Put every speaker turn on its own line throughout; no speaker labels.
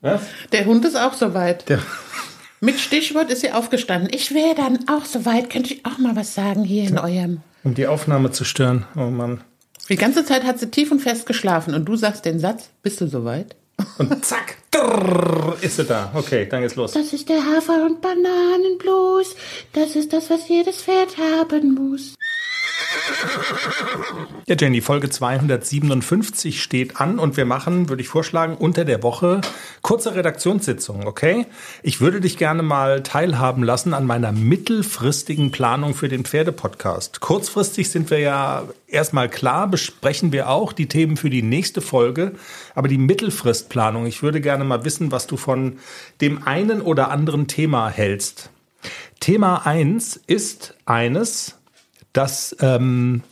Was?
Der Hund ist auch soweit.
Der,
Mit Stichwort ist sie aufgestanden. Ich wäre dann auch soweit. Könnte ich auch mal was sagen hier in eurem.
um die Aufnahme zu stören. Oh Mann.
Die ganze Zeit hat sie tief und fest geschlafen und du sagst den Satz, bist du soweit?
Und zack, drrr, ist sie da. Okay, dann geht's los.
Das ist der Hafer- und Bananenblues. Das ist das, was jedes Pferd haben muss.
Ja, Jenny, Folge 257 steht an und wir machen, würde ich vorschlagen, unter der Woche kurze Redaktionssitzungen, okay? Ich würde dich gerne mal teilhaben lassen an meiner mittelfristigen Planung für den Pferdepodcast. Kurzfristig sind wir ja erstmal klar, besprechen wir auch die Themen für die nächste Folge, aber die Mittelfristplanung, ich würde gerne mal wissen, was du von dem einen oder anderen Thema hältst. Thema eins ist eines, das ähm,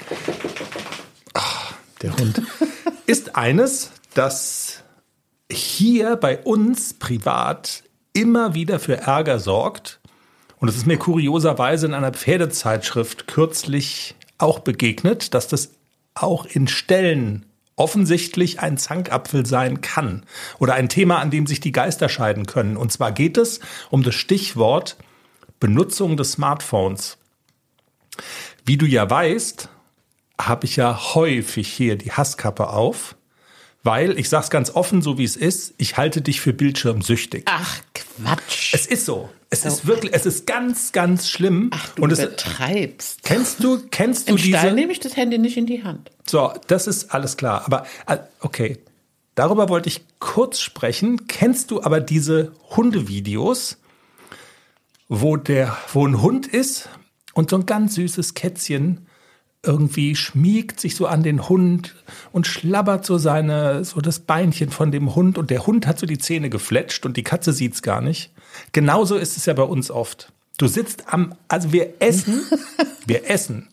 ach, der Hund ist eines, das hier bei uns privat immer wieder für Ärger sorgt. Und es ist mir kurioserweise in einer Pferdezeitschrift kürzlich auch begegnet, dass das auch in Stellen offensichtlich ein Zankapfel sein kann oder ein Thema, an dem sich die Geister scheiden können. Und zwar geht es um das Stichwort Benutzung des Smartphones. Wie du ja weißt, habe ich ja häufig hier die Hasskappe auf, weil ich sag's ganz offen, so wie es ist, ich halte dich für bildschirmsüchtig.
Ach, Quatsch.
Es ist so. Es ist wirklich, es ist ganz, ganz schlimm.
Ach, du
Und es,
betreibst.
kennst du, kennst du
Im Stall
diese?
nehme ich das Handy nicht in die Hand.
So, das ist alles klar. Aber äh, okay, darüber wollte ich kurz sprechen. Kennst du aber diese Hundevideos, wo der, wo ein Hund ist und so ein ganz süßes Kätzchen irgendwie schmiegt sich so an den Hund und schlabbert so seine, so das Beinchen von dem Hund und der Hund hat so die Zähne gefletscht und die Katze sieht's gar nicht. Genauso ist es ja bei uns oft. Du sitzt am, also wir essen, wir essen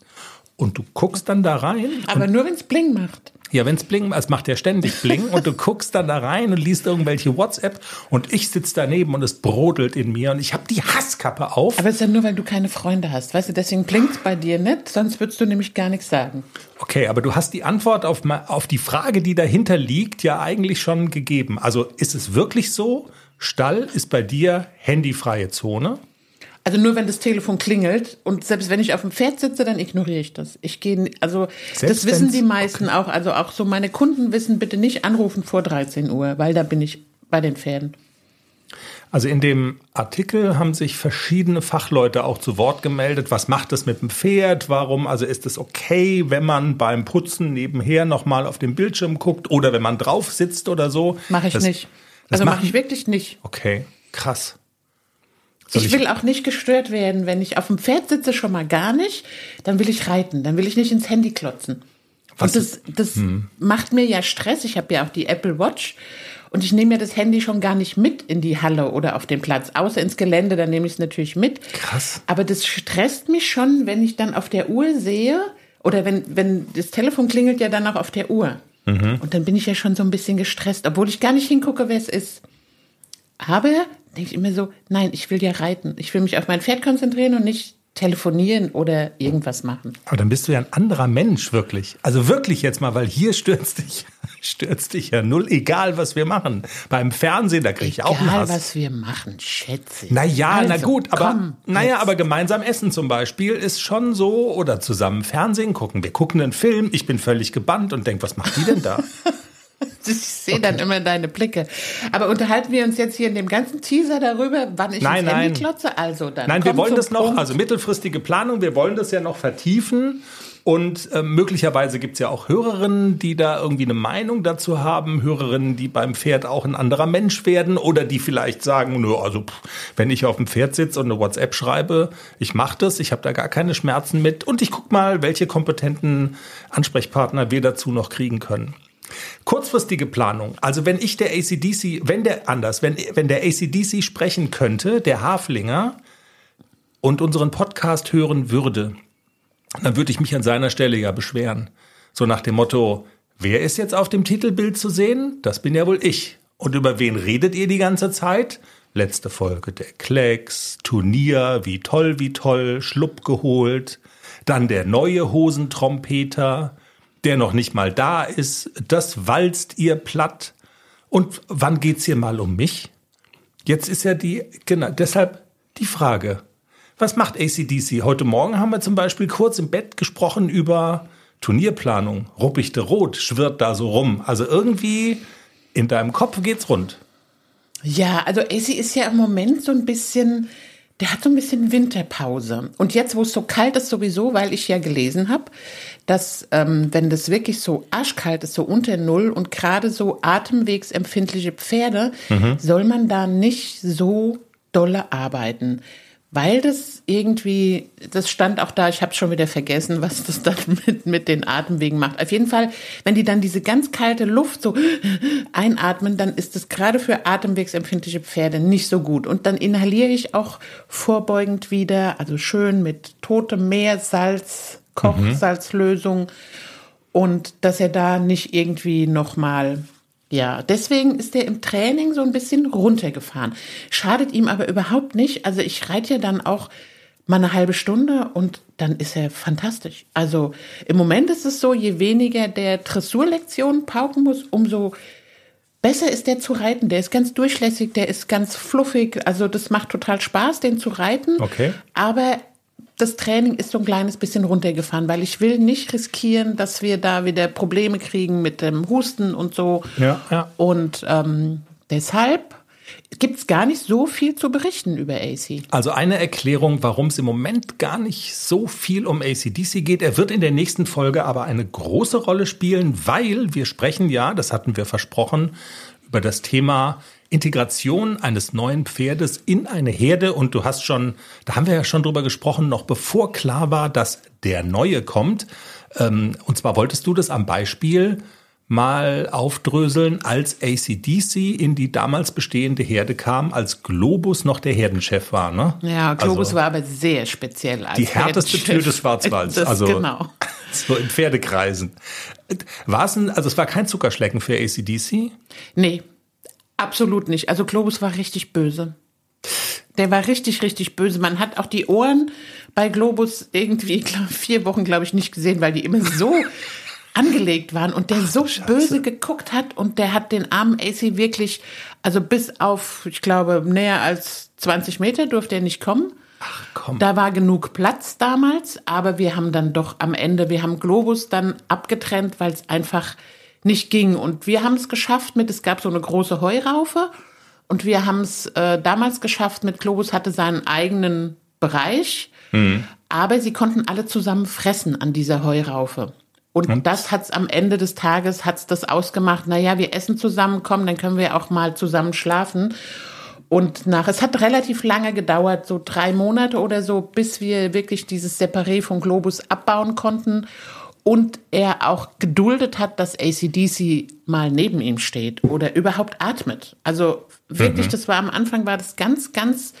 und du guckst dann da rein
Aber nur wenn es Bling macht.
Ja, wenn's blinken, es macht ja ständig blinken und du guckst dann da rein und liest irgendwelche WhatsApp und ich sitz daneben und es brodelt in mir und ich habe die Hasskappe auf.
Aber es ist ja nur, weil du keine Freunde hast. Weißt du, deswegen blinkt bei dir nicht, sonst würdest du nämlich gar nichts sagen.
Okay, aber du hast die Antwort auf, auf die Frage, die dahinter liegt, ja eigentlich schon gegeben. Also ist es wirklich so? Stall ist bei dir handyfreie Zone?
Also nur wenn das Telefon klingelt und selbst wenn ich auf dem Pferd sitze, dann ignoriere ich das. Ich gehe, also
Selbst
das wissen die meisten auch. Also auch so meine Kunden wissen bitte nicht anrufen vor 13 Uhr, weil da bin ich bei den Pferden.
Also in dem Artikel haben sich verschiedene Fachleute auch zu Wort gemeldet. Was macht das mit dem Pferd? Warum? Also ist es okay, wenn man beim Putzen nebenher nochmal auf den Bildschirm guckt oder wenn man drauf sitzt oder so?
Mache ich
das,
nicht.
das
Also mache
machen-
ich wirklich nicht.
Okay, krass. Soll
Ich will auch nicht gestört werden. Wenn ich auf dem Pferd sitze, schon mal gar nicht. Dann will ich reiten. Dann will ich nicht ins Handy klotzen.
Was-
und das, das macht mir ja Stress. Ich habe ja auch die Apple Watch. Und ich nehme ja das Handy schon gar nicht mit in die Halle oder auf den Platz. Außer ins Gelände, dann nehme ich es natürlich mit.
Krass.
Aber das stresst mich schon, wenn ich dann auf der Uhr sehe, oder wenn, wenn das Telefon klingelt ja dann auch auf der Uhr. Und dann bin ich ja schon so ein bisschen gestresst, obwohl ich gar nicht hingucke, wer es ist. Aber denke ich immer so, nein, ich will ja reiten. Ich will mich auf mein Pferd konzentrieren und nicht telefonieren oder irgendwas machen.
Aber dann bist du ja ein anderer Mensch, wirklich. Also wirklich jetzt mal, weil hier stürzt dich, stürzt dich ja null, egal was wir machen. Beim Fernsehen, da kriege ich auch einen
Egal,
Hass.
was wir machen, schätze.
Naja, na
Also,
gut, aber
komm,
naja,
jetzt.
aber gemeinsam essen zum Beispiel ist schon so oder zusammen Fernsehen gucken. Wir gucken einen Film, ich bin völlig gebannt und denk, was macht die denn da?
Ich sehe dann immer deine Blicke. Aber unterhalten wir uns jetzt hier in dem ganzen Teaser darüber, wann ich
Nein,
ins Handy
nein.
klotze? Also dann.
Nein, wir wollen das noch,
Punkt.
also mittelfristige Planung, wir wollen das ja noch vertiefen. Und äh, möglicherweise gibt's ja auch Hörerinnen, die da irgendwie eine Meinung dazu haben, Hörerinnen, die beim Pferd auch ein anderer Mensch werden oder die vielleicht sagen, nö, also pff, wenn ich auf dem Pferd sitze und eine WhatsApp schreibe, ich mache das, ich habe da gar keine Schmerzen mit und ich guck mal, welche kompetenten Ansprechpartner wir dazu noch kriegen können. Kurzfristige Planung. Also wenn ich der ACDC, wenn der anders, wenn, wenn der ACDC sprechen könnte, der Haflinger, und unseren Podcast hören würde, dann würde ich mich an seiner Stelle ja beschweren. So nach dem Motto, wer ist jetzt auf dem Titelbild zu sehen? Das bin ja wohl ich. Und über wen redet ihr die ganze Zeit? Letzte Folge der Klecks, Turnier, wie toll, wie toll, Schlupp geholt. Dann der neue Hosentrompeter, der noch nicht mal da ist. Das walzt ihr platt. Und wann geht's hier mal um mich? Jetzt ist ja die, genau, deshalb die Frage. Was macht ACDC? Heute Morgen haben wir zum Beispiel kurz im Bett gesprochen über Turnierplanung. Ruppichte Rot schwirrt da so rum. Also irgendwie in deinem Kopf geht's rund.
Ja, also AC ist ja im Moment so ein bisschen, der hat so ein bisschen Winterpause. Und jetzt, wo es so kalt ist, sowieso, weil ich ja gelesen habe, dass ähm, wenn das wirklich so arschkalt ist, so unter Null und gerade so atemwegsempfindliche Pferde, mhm. soll man da nicht so dolle arbeiten weil das irgendwie, das stand auch da, ich habe schon wieder vergessen, was das dann mit, mit den Atemwegen macht. Auf jeden Fall, wenn die dann diese ganz kalte Luft so einatmen, dann ist das gerade für atemwegsempfindliche Pferde nicht so gut. Und dann inhaliere ich auch vorbeugend wieder, also schön mit totem Meersalz, Kochsalzlösung. Mhm. Und dass er da nicht irgendwie nochmal ja, deswegen ist er im Training so ein bisschen runtergefahren. Schadet ihm aber überhaupt nicht. Also ich reite ja dann auch mal eine halbe Stunde und dann ist er fantastisch. Also im Moment ist es so, je weniger der Dressurlektionen pauken muss, umso besser ist der zu reiten. Der ist ganz durchlässig, der ist ganz fluffig. Also das macht total Spaß, den zu reiten.
Okay.
Aber das Training ist so ein kleines bisschen runtergefahren, weil ich will nicht riskieren, dass wir da wieder Probleme kriegen mit dem Husten und so.
Ja, ja.
Und ähm, deshalb gibt es gar nicht so viel zu berichten über AC.
Also eine Erklärung, warum es im Moment gar nicht so viel um ACDC geht. Er wird in der nächsten Folge aber eine große Rolle spielen, weil wir sprechen ja, das hatten wir versprochen, über das Thema Integration eines neuen Pferdes in eine Herde. Und du hast schon, da haben wir ja schon drüber gesprochen, noch bevor klar war, dass der Neue kommt. Ähm, und zwar wolltest du das am Beispiel mal aufdröseln, als ACDC in die damals bestehende Herde kam, als Globus noch der Herdenchef war. Ne?
Ja, Globus also, war aber sehr speziell.
Als die härteste Tür des Schwarzwalds. Das, also genau. so in Pferdekreisen. War es ein, also es war kein Zuckerschlecken für ACDC?
Nee, Absolut nicht. Also Globus war richtig böse. Der war richtig, richtig böse. Man hat auch die Ohren bei Globus irgendwie glaub, vier Wochen, glaube ich, nicht gesehen, weil die immer so angelegt waren und der Ach, so Scheiße. böse geguckt hat und der hat den armen AC wirklich, also bis auf, ich glaube, näher als 20 Meter durfte er nicht kommen.
Ach komm.
Da war genug Platz damals, aber wir haben dann doch am Ende, wir haben Globus dann abgetrennt, weil es einfach nicht ging. Und wir haben es geschafft mit, es gab so eine große Heuraufe und wir haben es äh, damals geschafft mit Globus hatte seinen eigenen Bereich, mhm. aber sie konnten alle zusammen fressen an dieser Heuraufe. Und, und? das hat's am Ende des Tages hat's das ausgemacht. Naja, wir essen zusammen, kommen, dann können wir auch mal zusammen schlafen. Und nach, es hat relativ lange gedauert, so drei Monate oder so, bis wir wirklich dieses Separé von Globus abbauen konnten und er auch geduldet hat, dass ACDC mal neben ihm steht oder überhaupt atmet. Also wirklich, mhm. das war am Anfang war das ganz, ganz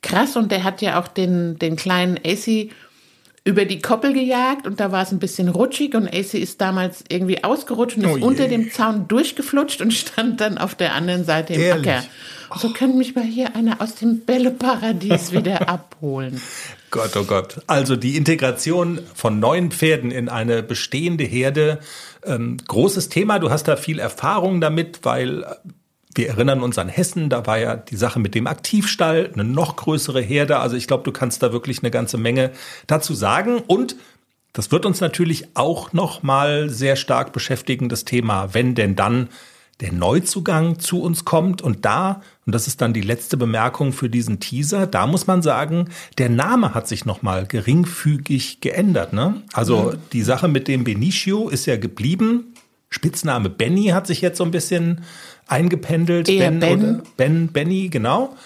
krass und der hat ja auch den, den kleinen AC über die Koppel gejagt und da war es ein bisschen rutschig und AC ist damals irgendwie ausgerutscht und ist oh unter dem Zaun durchgeflutscht und stand dann auf der anderen Seite im Ehrlich? Acker. So könnte mich mal hier einer aus dem Bälleparadies wieder abholen.
Gott, oh Gott. Also die Integration von neuen Pferden in eine bestehende Herde, ähm, großes Thema. Du hast da viel Erfahrung damit, weil wir erinnern uns an Hessen, da war ja die Sache mit dem Aktivstall, eine noch größere Herde. Also ich glaube, du kannst da wirklich eine ganze Menge dazu sagen. Und das wird uns natürlich auch noch mal sehr stark beschäftigen, das Thema, wenn denn dann der Neuzugang zu uns kommt. Und da, und das ist dann die letzte Bemerkung für diesen Teaser, da muss man sagen, der Name hat sich nochmal geringfügig geändert. Ne? Also mhm. die Sache mit dem Benicio ist ja geblieben. Spitzname Benny hat sich jetzt so ein bisschen eingependelt.
Eher ben, ben.
ben, Benny, genau.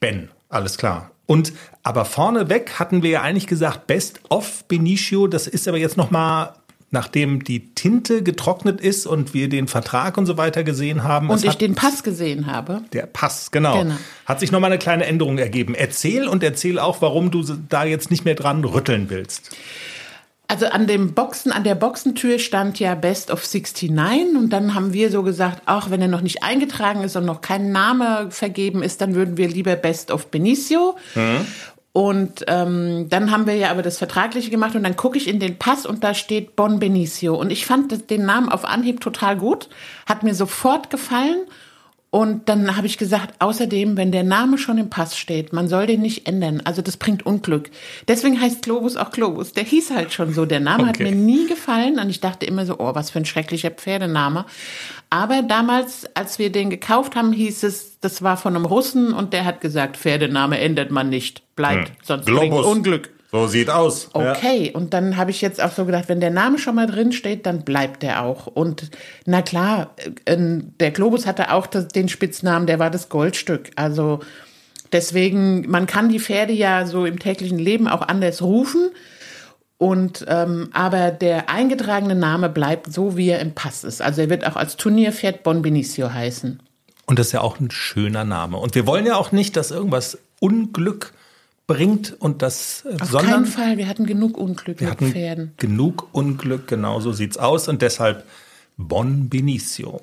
Ben, alles klar. Und aber vorneweg hatten wir ja eigentlich gesagt, Best of Benicio, das ist aber jetzt nochmal nachdem die Tinte getrocknet ist und wir den Vertrag und so weiter gesehen haben.
Und ich den Pass gesehen habe.
Der Pass, genau. genau. Hat sich nochmal eine kleine Änderung ergeben. Erzähl und erzähl auch, warum du da jetzt nicht mehr dran rütteln willst.
Also an dem Boxen, an der Boxentür stand ja Best of 69 und dann haben wir so gesagt, auch wenn er noch nicht eingetragen ist und noch kein Name vergeben ist, dann würden wir lieber Best of Benicio. Mhm. Und ähm, dann haben wir ja aber das Vertragliche gemacht und dann gucke ich in den Pass und da steht Bon Benicio. Und ich fand den Namen auf Anhieb total gut, hat mir sofort gefallen. Und dann habe ich gesagt, außerdem, wenn der Name schon im Pass steht, man soll den nicht ändern. Also das bringt Unglück. Deswegen heißt Globus auch Globus. Der hieß halt schon so. Der Name okay. hat mir nie gefallen und ich dachte immer so, oh, was für ein schrecklicher Pferdename. Aber damals, als wir den gekauft haben, hieß es, das war von einem Russen und der hat gesagt, Pferdename ändert man nicht, bleibt, hm. sonst Globus. bringt Unglück.
So sieht aus.
Okay, ja. und dann habe ich jetzt auch so gedacht, wenn der Name schon mal drin steht, dann bleibt der auch. Und na klar, äh, der Globus hatte auch den Spitznamen, der war das Goldstück. Also deswegen, man kann die Pferde ja so im täglichen Leben auch anders rufen. Und ähm, aber der eingetragene Name bleibt so, wie er im Pass ist. Also er wird auch als Turnierpferd Bon Benicio heißen.
Und das ist ja auch ein schöner Name. Und wir wollen ja auch nicht, dass irgendwas Unglück bringt und das
äh, Auf sondern keinen Fall, wir hatten genug Unglück wir mit hatten Pferden.
Genug Unglück, genau so sieht's aus und deshalb Bon Benicio.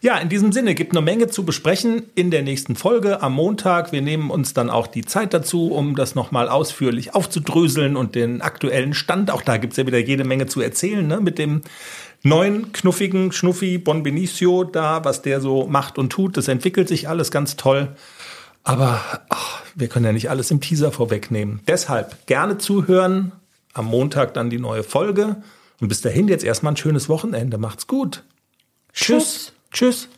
Ja, in diesem Sinne gibt eine Menge zu besprechen in der nächsten Folge am Montag. Wir nehmen uns dann auch die Zeit dazu, um das nochmal ausführlich aufzudröseln und den aktuellen Stand. Auch da gibt's ja wieder jede Menge zu erzählen, ne? Mit dem neuen, knuffigen Schnuffi Bon Benicio da, was der so macht und tut. Das entwickelt sich alles ganz toll. Aber ach, wir können ja nicht alles im Teaser vorwegnehmen. Deshalb gerne zuhören. Am Montag dann die neue Folge. Und bis dahin jetzt erstmal ein schönes Wochenende. Macht's gut.
Tschüss. Tschüss.